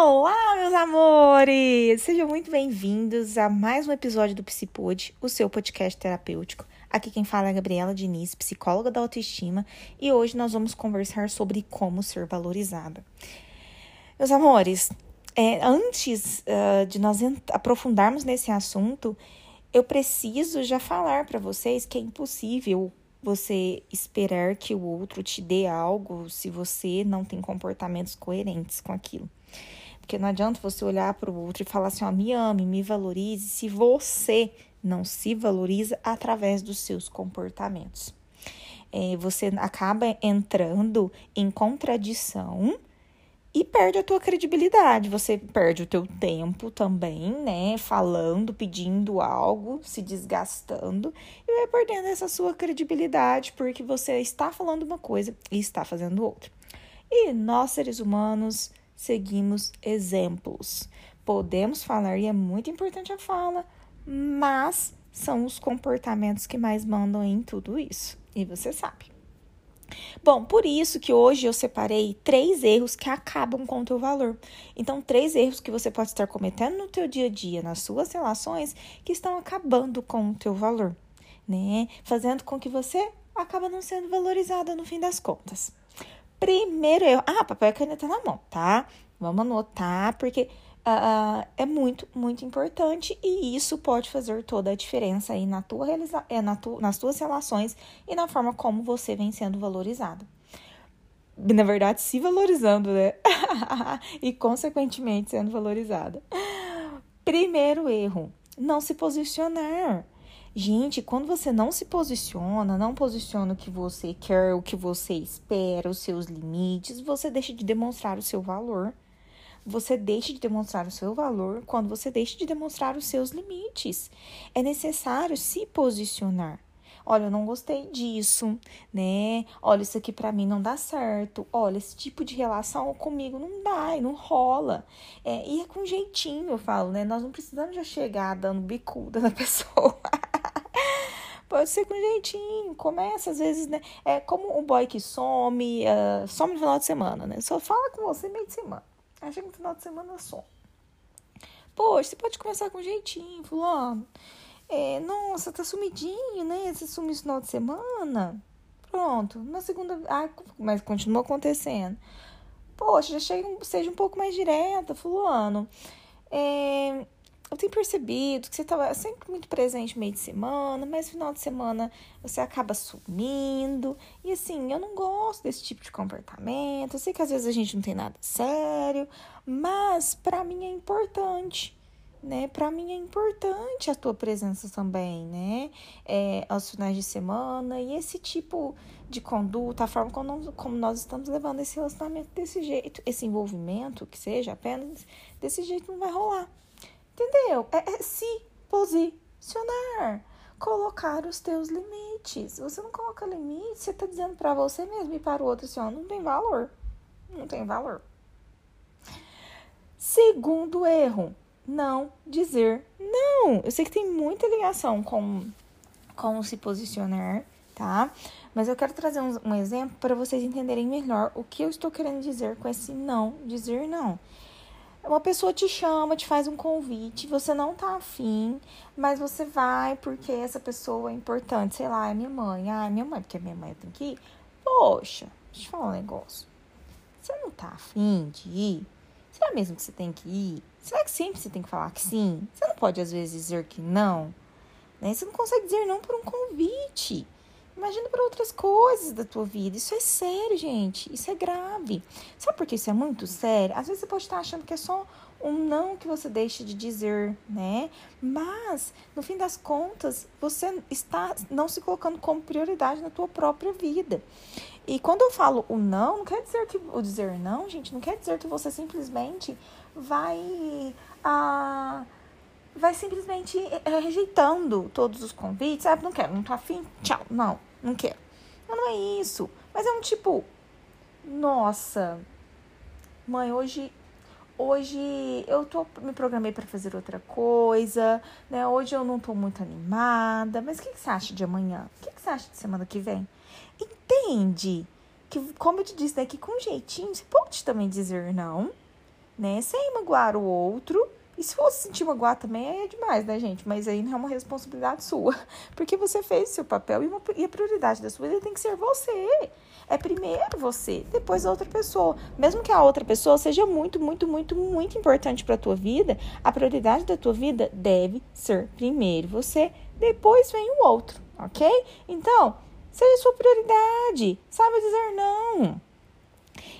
Olá, meus amores! Sejam muito bem-vindos a mais um episódio do Psipod, o seu podcast terapêutico. Aqui quem fala é a Gabriela Diniz, psicóloga da autoestima, e hoje nós vamos conversar sobre como ser valorizada. Meus amores, é, antes uh, de nós aprofundarmos nesse assunto, eu preciso já falar para vocês que é impossível você esperar que o outro te dê algo se você não tem comportamentos coerentes com aquilo. Porque não adianta você olhar para o outro e falar assim, ó, me ame, me valorize, se você não se valoriza através dos seus comportamentos. É, você acaba entrando em contradição e perde a tua credibilidade. Você perde o teu tempo também, né? Falando, pedindo algo, se desgastando e vai perdendo essa sua credibilidade porque você está falando uma coisa e está fazendo outra. E nós, seres humanos, seguimos exemplos. Podemos falar, e é muito importante a fala, mas são os comportamentos que mais mandam em tudo isso. E você sabe. Bom, por isso que hoje eu separei três erros que acabam com o teu valor. Então, três erros que você pode estar cometendo no teu dia a dia, nas suas relações, que estão acabando com o teu valor, né? Fazendo com que você acaba não sendo valorizada no fim das contas. Primeiro erro. Ah, papel e caneta na mão, tá? Vamos anotar, porque uh, é muito, muito importante e isso pode fazer toda a diferença aí na tua realiza é, na tu nas tuas relações e na forma como você vem sendo valorizado. Na verdade, se valorizando, né? e consequentemente sendo valorizada. Primeiro erro: não se posicionar. Gente, quando você não se posiciona, não posiciona o que você quer, o que você espera, os seus limites, você deixa de demonstrar o seu valor você deixe de demonstrar o seu valor quando você deixa de demonstrar os seus limites. É necessário se posicionar. Olha, eu não gostei disso, né? Olha, isso aqui para mim não dá certo. Olha, esse tipo de relação comigo não dá, não rola. É, e é com jeitinho, eu falo, né? Nós não precisamos já chegar dando bicuda na pessoa. Pode ser com jeitinho, começa às vezes, né? É como um boy que some, uh, some no final de semana, né? Só fala com você meio de semana. Aí chega no final de semana só. Poxa, você pode começar com jeitinho, fulano. É, nossa, tá sumidinho, né? Você sumiu no final de semana. Pronto. Na segunda. Ah, mas continua acontecendo. Poxa, já chega, seja um pouco mais direta, fulano. É, eu tenho percebido que você estava sempre muito presente meio de semana, mas final de semana você acaba sumindo. E assim, eu não gosto desse tipo de comportamento. Eu sei que às vezes a gente não tem nada sério, mas para mim é importante. Né, para mim é importante a tua presença também, né? É, aos finais de semana e esse tipo de conduta, a forma como, como nós estamos levando esse relacionamento desse jeito, esse envolvimento, que seja apenas desse jeito, não vai rolar. Entendeu? É, é se posicionar. Colocar os teus limites. Você não coloca limite, você tá dizendo para você mesmo e para o outro assim, ó, não tem valor. Não tem valor. Segundo erro, não dizer não. Eu sei que tem muita ligação com, com se posicionar, tá? Mas eu quero trazer um, um exemplo para vocês entenderem melhor o que eu estou querendo dizer com esse não dizer não. Uma pessoa te chama, te faz um convite, você não tá afim, mas você vai porque essa pessoa é importante, sei lá, é minha mãe. Ah, é minha mãe, porque minha mãe tem que ir. Poxa, deixa eu falar um negócio. Você não tá afim de ir? Será mesmo que você tem que ir? Será que sempre você tem que falar que sim? Você não pode, às vezes, dizer que não? Né? Você não consegue dizer não por um convite. Imagina para outras coisas da tua vida. Isso é sério, gente. Isso é grave. Sabe por que isso é muito sério? Às vezes você pode estar achando que é só um não que você deixa de dizer, né? Mas, no fim das contas, você está não se colocando como prioridade na tua própria vida. E quando eu falo o não, não quer dizer que o dizer não, gente, não quer dizer que você simplesmente vai ah, vai simplesmente é, rejeitando todos os convites. Ah, não quero, não tô afim, tchau, não, não quero. Mas não é isso. Mas é um tipo, nossa, mãe, hoje hoje eu tô, me programei para fazer outra coisa, né? Hoje eu não tô muito animada, mas o que, que você acha de amanhã? O que, que você acha de semana que vem? Entende que, como eu te disse, né, que com jeitinho você pode também dizer não, né? Sem magoar o outro. E se fosse sentir magoar também, aí é demais, né, gente? Mas aí não é uma responsabilidade sua. Porque você fez o seu papel e, uma, e a prioridade da sua vida tem que ser você. É primeiro você, depois a outra pessoa. Mesmo que a outra pessoa seja muito, muito, muito, muito importante para a tua vida, a prioridade da tua vida deve ser primeiro você, depois vem o outro, ok? Então, seja sua prioridade. Saiba dizer não.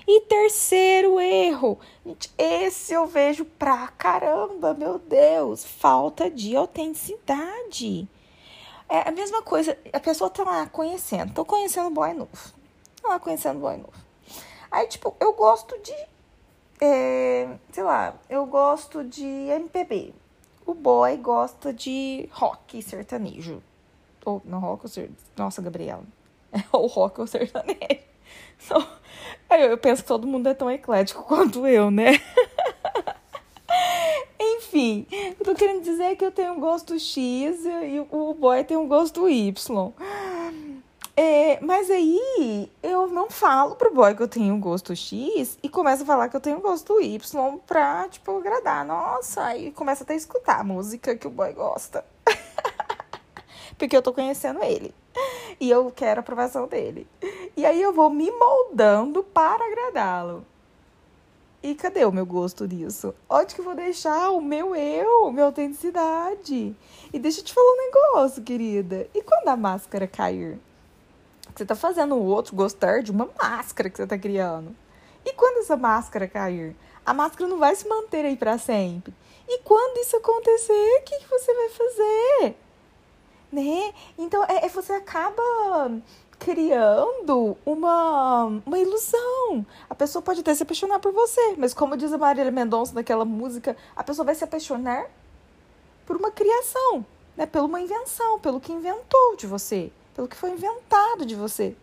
E terceiro erro, esse eu vejo pra caramba, meu Deus, falta de autenticidade. É a mesma coisa, a pessoa tá lá conhecendo, tô conhecendo boy novo. Tá lá conhecendo boy novo. Aí, tipo, eu gosto de, é, sei lá, eu gosto de MPB. O boy gosta de rock sertanejo. Ou, não, rock ou sertanejo. Nossa, Gabriela. É o rock ou sertanejo. Então, eu penso que todo mundo é tão eclético quanto eu, né? Enfim, eu tô querendo dizer que eu tenho um gosto X e o boy tem um gosto Y. É, mas aí eu não falo pro boy que eu tenho gosto X e começo a falar que eu tenho gosto Y pra, tipo, agradar. Nossa, aí começa até a escutar a música que o boy gosta. Porque eu tô conhecendo ele. E eu quero a aprovação dele. E aí eu vou me moldando para agradá-lo. E cadê o meu gosto nisso? Onde que eu vou deixar o meu eu, minha autenticidade? E deixa eu te falar um negócio, querida. E quando a máscara cair? Você tá fazendo o outro gostar de uma máscara que você tá criando. E quando essa máscara cair? A máscara não vai se manter aí para sempre. E quando isso acontecer, o que, que você vai fazer? Né? Então, é, é você acaba criando uma, uma ilusão. A pessoa pode até se apaixonar por você, mas como diz a Marília Mendonça naquela música, a pessoa vai se apaixonar por uma criação, né? Por uma invenção, pelo que inventou de você, pelo que foi inventado de você.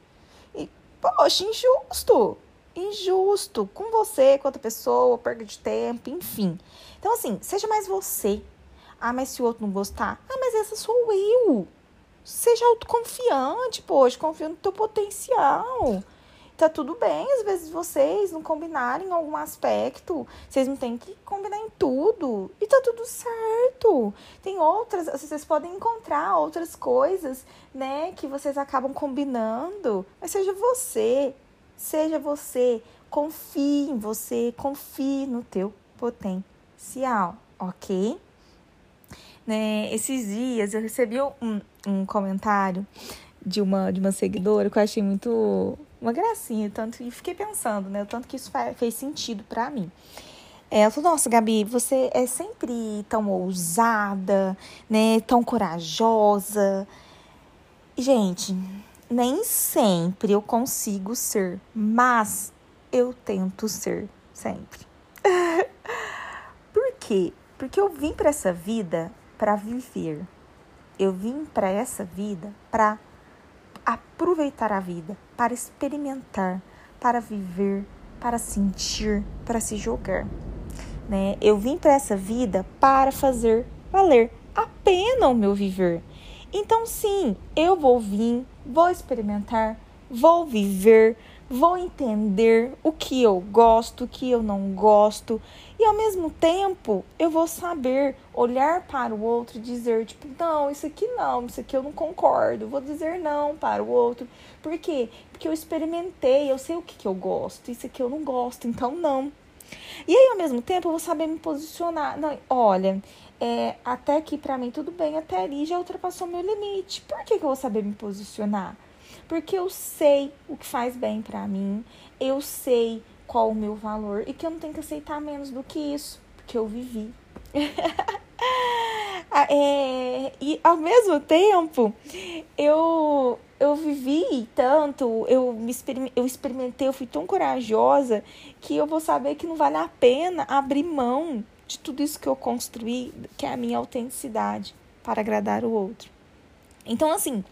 E, poxa, injusto. Injusto com você, com outra pessoa, perda de tempo, enfim. Então, assim, seja mais você. Ah, mas se o outro não gostar, ah, mas essa sou eu. Seja autoconfiante, poxa, confia no teu potencial. Tá tudo bem, às vezes vocês não combinarem em algum aspecto, vocês não têm que combinar em tudo. E tá tudo certo. Tem outras, vocês podem encontrar outras coisas, né, que vocês acabam combinando. Mas seja você, seja você, confie em você, confie no teu potencial, ok? Né, esses dias eu recebi um, um comentário de uma, de uma seguidora que eu achei muito uma gracinha, tanto e fiquei pensando, né, o tanto que isso fez sentido para mim. Ela falou, nossa, Gabi, você é sempre tão ousada, né, tão corajosa. Gente, nem sempre eu consigo ser, mas eu tento ser sempre. Por quê? Porque eu vim para essa vida para viver. Eu vim para essa vida para aproveitar a vida, para experimentar, para viver, para sentir, para se jogar. Né? Eu vim para essa vida para fazer valer a pena o meu viver. Então, sim, eu vou vir, vou experimentar, vou viver, vou entender o que eu gosto, o que eu não gosto, e ao mesmo tempo eu vou saber olhar para o outro e dizer, tipo, não, isso aqui não, isso aqui eu não concordo, vou dizer não para o outro. Por quê? Porque eu experimentei, eu sei o que, que eu gosto, isso aqui eu não gosto, então não. E aí, ao mesmo tempo, eu vou saber me posicionar. Não, olha, é, até aqui para mim tudo bem, até ali já ultrapassou meu limite. Por que, que eu vou saber me posicionar? Porque eu sei o que faz bem para mim, eu sei qual o meu valor e que eu não tenho que aceitar menos do que isso, porque eu vivi. Ah, é, e ao mesmo tempo, eu eu vivi tanto, eu me eu experimentei, eu fui tão corajosa que eu vou saber que não vale a pena abrir mão de tudo isso que eu construí, que é a minha autenticidade, para agradar o outro. Então, assim,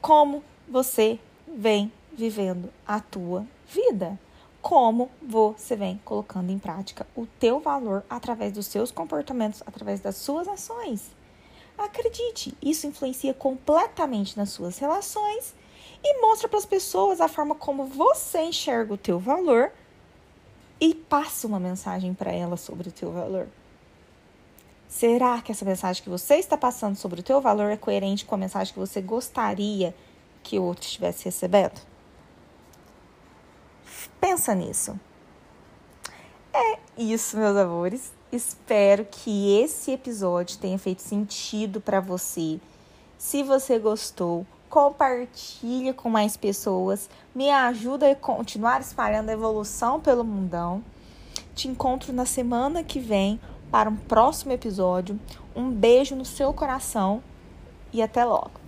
como você vem vivendo a tua vida. Como você vem colocando em prática o teu valor através dos seus comportamentos, através das suas ações. Acredite, isso influencia completamente nas suas relações e mostra para as pessoas a forma como você enxerga o teu valor e passa uma mensagem para ela sobre o teu valor. Será que essa mensagem que você está passando sobre o teu valor é coerente com a mensagem que você gostaria que o outro estivesse recebendo? Pensa nisso. É isso, meus amores. Espero que esse episódio tenha feito sentido para você. Se você gostou, compartilhe com mais pessoas, me ajuda a continuar espalhando a evolução pelo mundão. Te encontro na semana que vem para um próximo episódio. Um beijo no seu coração e até logo.